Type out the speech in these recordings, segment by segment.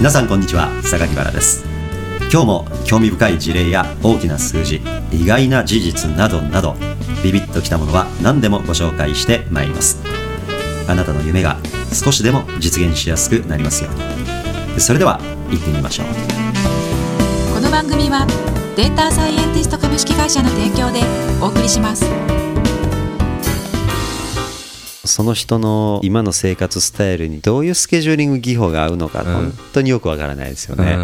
皆さんこんにちは榊原です。今日も興味深い事例や大きな数字意外な事実などなどビビッときたものは何でもご紹介してまいります。あなたの夢が少しでも実現しやすくなりますように。それでは行ってみましょう。この番組はデータサイエンティスト株式会社の提供でお送りします。その人の今の生活スタイルにどういうスケジューリング技法が合うのか、ん。本当によくわからないですよね。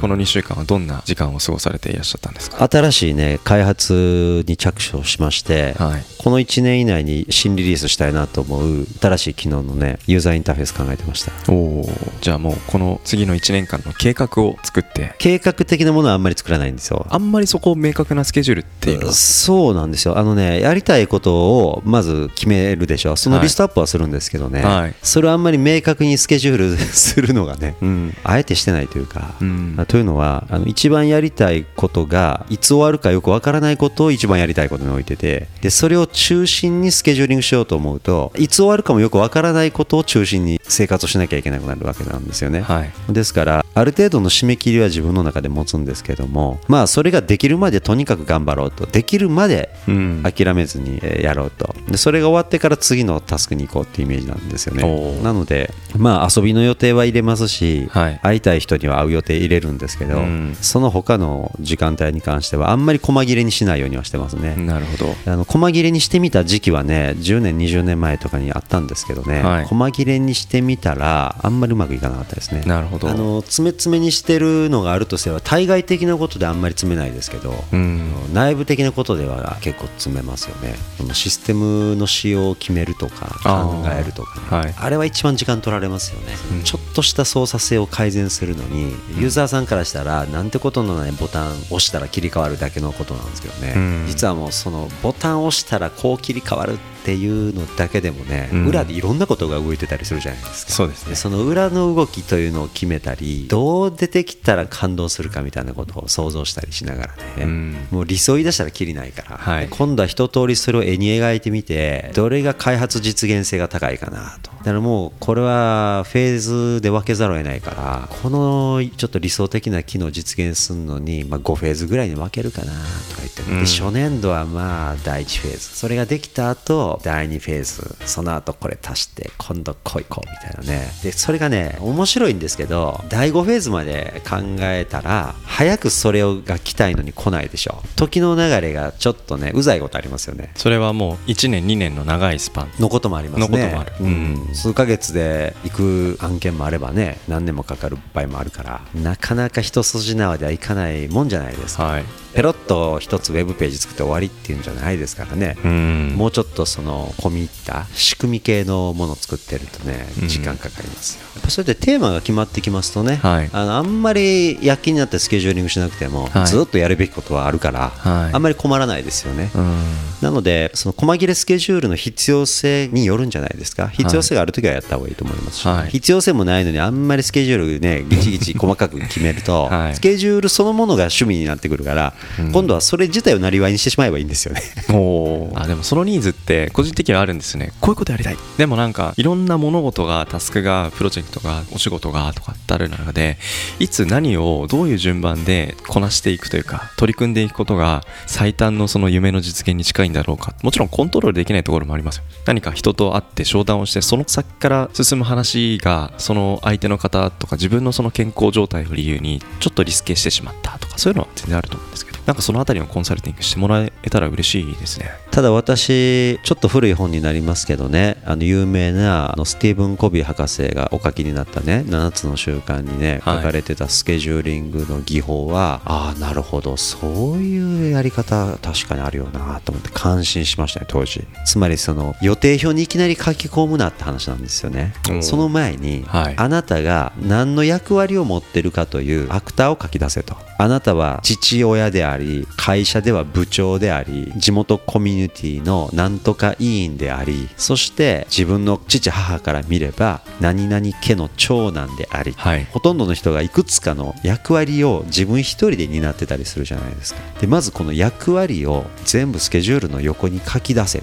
この2週間はどんな時間を過ごされていらっしゃったんですか？新しいね開発に着手をしまして、はい。この1年以内に新リリースしたいなと思う新しい機能のねユーザーインターフェース考えてました。おおじゃあもうこの次の1年間の計画を作って。計画的なものはあんまり作らないんですよ。あんまりそこ明確なスケジュールっていうのは？そうなんですよ。あのねやりたいことをまず決めるでしょ。そのリストアップはするんですけどね、はい。それをあんまり明確にスケジュールするのがね、うん。あえてしてないというか、うん。というのはあの一番やりたいことがいつ終わるかよくわからないことを一番やりたいことに置いててでそれを中心にスケジューリングしようと思うといつ終わるかもよくわからないことを中心に生活をしなきゃいけなくなるわけなんですよね、はい。ですからある程度の締め切りは自分の中で持つんですけどもまあそれができるまでとにかく頑張ろうと。できるまでうん。諦めずにえーやろうと。でそれが終わってから次のタスクに行こうっていうイメージなんですよおねー。なのでまあ遊びの予定は入れますし、はい。会いたい人には会う予定入れるんですけど、うん。その他の時間帯に関してはあんまり細切れにしないようにはしてますね、なるほど。あの細切れにしてみた時期はね10年20年前とかにあったんですけどね、はい。細切れにしてみたらあんまりうまくいかなかったですね。なるほど。あの詰め詰めにしてるのがあるとすれば対外的なことであんまり詰めないですけど、うん。内部的なことでは結構詰めますよね。システムの仕様を決めるとかあ考ーえるとか、ね。はい。あれは一番時間取られますよね、うん。ちょっとした操作性を改善するのにユーザーさんからしたらなんてことのないボタンを押したら切り替わるだけのことなんですけどね、うん。実はもうそのボタンを押したらこう切り替わるっていうのだけでもね、うん。裏でいろんなことが動いてたりするじゃないですか。そうですね。でその裏の動きというのを決めたりどう出てきたら感動するかみたいなことを想像したりしながらね、うん。もう理想言い出したらきりないから、はい。今度は一通りそれを絵に描いてみてどれが開発実現性が高いかなと。だからもうこれはフェーズで分けざるを得ないからこのちょっと理想的な機能を実現するのに、まあ、5フェーズぐらいに分けるかなとか言って、うん。で初年度はまあ第1フェーズ。それができた後第2フェーズ。その後これ足して今度こういこうみたいなね。でそれがね面白いんですけど第5フェーズまで考えたら早くそれをが来たいのに来ないでしょ。時の流れがちょっとねうざいことありますよね。それはもう1年2年の長いスパン。のこともありますね。うん。うん。数ヶ月で行く案件もあればね何年もかかる場合もあるからなかなか一筋縄ではいかないもんじゃないですか、はいペロッと一つウェブページ作って終わりっていうんじゃないですからね、うん。もうちょっとその込み入った仕組み系のものを作ってるとねうん。時間かかりますよ、やっぱそれでテーマが決まってきますとね、はい。あのあんまり躍起になってスケジューリングしなくても、はい。ずっとやるべきことはあるから、はい。あんまり困らないですよね、うん。なのでその細切れスケジュールの必要性によるんじゃないですか。必要性があるときはやった方がいいと思いますし、はい。必要性もないのにあんまりスケジュールねギチギチ細かく決めると、はい。スケジュールそのものが趣味になってくるから、今度はそれ自体をなりわいにしてしまえばいいんですよね。あでもそのニーズって個人的にはあるんですね。こういうことやりたい。でもなんかいろんな物事がタスクがプロジェクトがお仕事がとかってある中でいつ何をどういう順番でこなしていくというか取り組んでいくことが最短のその夢の実現に近いんだろうか。もちろんコントロールできないところもありますよ。何か人と会って商談をしてその先から進む話がその相手の方とか自分のその健康状態を理由にちょっとリスケしてしまったとかそういうのは全然あると思うんですけどなんかそのあたりのコンサルティングしてもらえたら嬉しいですね。ただ私ちょっと古い本になりますけどね。あの有名なあのスティーブン・コビー博士がお書きになったね。7つの習慣にねはい。書かれてたスケジューリングの技法は、ああなるほど。そういうやり方確かにあるよなと思って感心しましたね当時。つまりその予定表にいきなり書き込むなって話なんですよね。うんその前に、はい。あなたが何の役割を持ってるかというアクターを書き出せと。あなたは父親でああり会社では部長であり地元コミュニティのなんとか委員でありそして自分の父母から見れば何々家の長男であり、はい。ほとんどの人がいくつかの役割を自分一人で担ってたりするじゃないですか。でまずこの役割を全部スケジュールの横に書き出せ。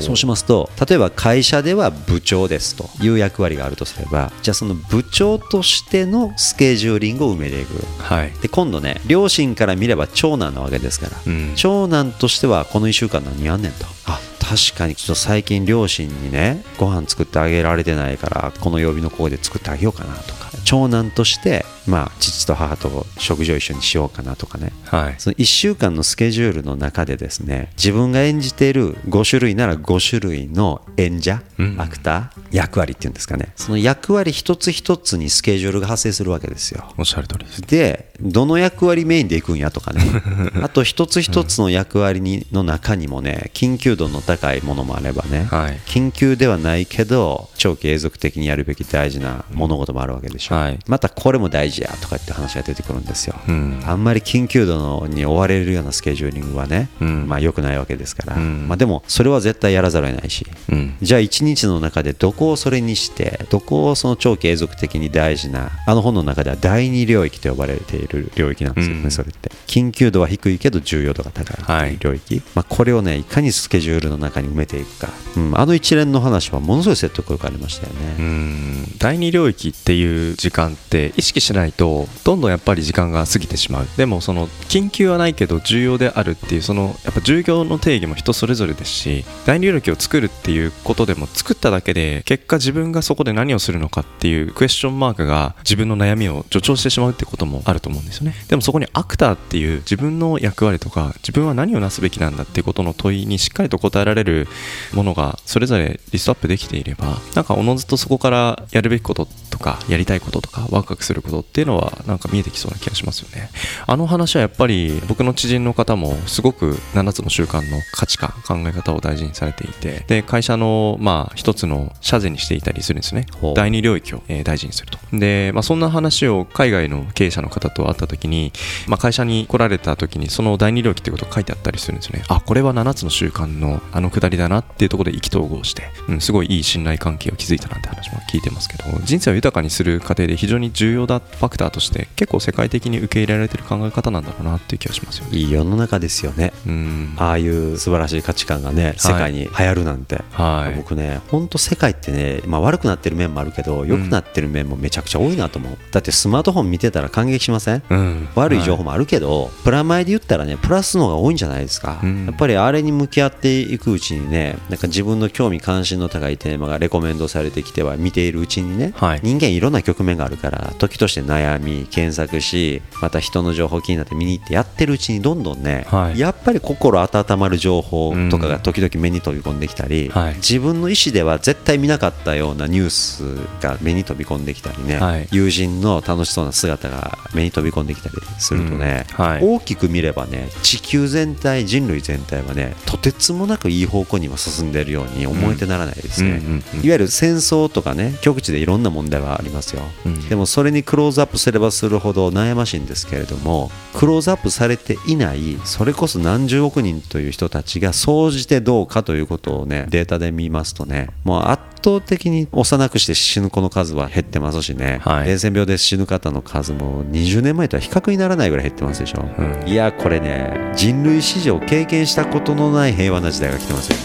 そうしますと例えば会社では部長ですという役割があるとすればじゃあその部長としてのスケジューリングを埋めていく。はい。で今度ね両親から見れば長男なわけですから、うん。長男としてはこの1週間何やんねんと。あ確かにちょっと最近両親にねご飯作ってあげられてないからこの曜日のここで作ってあげようかなとか。長男としてまあ父と母と食事を一緒にしようかなとかね。はい。その1週間のスケジュールの中でですね自分が演じている5種類なら5種類の演者、うん。アクター役割っていうんですかね。その役割一つ一つにスケジュールが発生するわけですよ。おっしゃる通りです。でどの役割メインでいくんやとかね。あと一つ一つの役割にの中にもね緊急度の高いものもあればね、はい。緊急ではないけど長期永続的にやるべき大事な物事もあるわけでしょ、はい。またこれも大事やとかって話が出てくるんですよ、うん。あんまり緊急度のに追われるようなスケジューリングはね、うん。まあ良くないわけですから、うん。まあでもそれは絶対やらざるを得ないし。うん。じゃあ一日の中でどこをそれにしてどこをその長期永続的に大事なあの本の中では第二領域と呼ばれている領域なんですよね、うん。それって。緊急度は低いけど重要度が高いはい。領域、まあ、これをねいかにスケジュールの中に埋めていくか、うん、あの一連の話はものすごい説得力ありましたようね、ん。第二領域っていう時間って意識しないとどんどんやっぱり時間が過ぎてしまう。でもその緊急はないけど重要であるっていうそのやっぱ重要の定義も人それぞれですし第二領域を作るっていうことでも作っただけで結果自分がそこで何をするのかっていうクエスチョンマークが自分の悩みを助長してしまうってこともあると思うんですよね。でもそこにアクターっていう自分の役割とか自分は何をなすべきなんだっていうことの問いにしっかりと答えられるものがそれぞれリストアップできていればなんかおのずとそこからやるべきこととかやりたいこととかワクワクすることっていうのはなんか見えてきそうな気がしますよね。あの話はやっぱり僕の知人の方もすごく7つの習慣の価値観考え方を大事にされていてで会社のまあ一つの社税にしていたりするんですね。第二領域を、えー大事にすると。で、まあ、そんな話を海外の経営者の方と会った時に、まあ、会社に来られた時にその第二領域ってことが書いてあったりするんですよね。あこれは7つの習慣のあのくだりだなっていうところで意気投合して、うん、すごいいい信頼関係を築いたなんて話も聞いてますけど人生を豊かにする過程で非常に重要なファクターとして結構世界的に受け入れられてる考え方なんだろうなっていう気がしますよね。いい世の中ですよね。うん。ああいう素晴らしい価値観がね世界に流行るなんて、はい。僕ね本当世界ってね、まあ、悪くなってる面もあるけど良くなってる面もめちゃくちゃ多いなと思う、だってスマートフォン見てたら感激しません？うん。悪い情報もあるけど、プラマイで言ったらねプラスの方が多いんじゃないですか、うん。やっぱりあれに向き合っていくうちにねなんか自分の興味関心の高いテーマがレコメンドされてきては見ているうちにね、はい。人間いろんな局面があるから時として悩み検索しまた人の情報気になって見に行ってやってるうちにどんどんね、はい。やっぱり心温まる情報とかが時々目に飛び込んできたり、はい。自分の意思では絶対見なかったようなニュースが目に飛び込んできたりね、はい。友人の楽しそうな姿が目に飛び込んできたりするとね、うん。はい。大きく見ればね地球全体人類全体はねとてつもなくいい方向には進んでいるように思えてならないですね、いわゆる戦争とかね極地でいろんな問題はありますよ、うんでもそれにクローズアップすればするほど悩ましいんですけれどもクローズアップされていないそれこそ何十億人という人たちが総じてどうかということをねデータで見ますとねもう圧倒的に幼くして死ぬ子の数は減ってますしね、はい。伝染病で死ぬ方の数も20年前とは比較にならないぐらい減ってますでしょ、うん。いやこれね人類史上経験したことのない平和な時代が来てますよ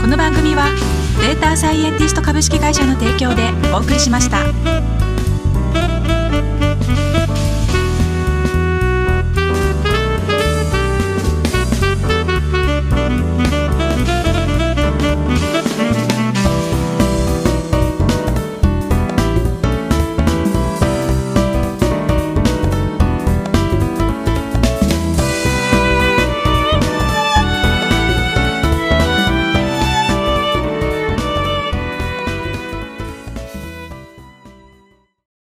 この番組はデータサイエンティスト株式会社の提供でお送りしました。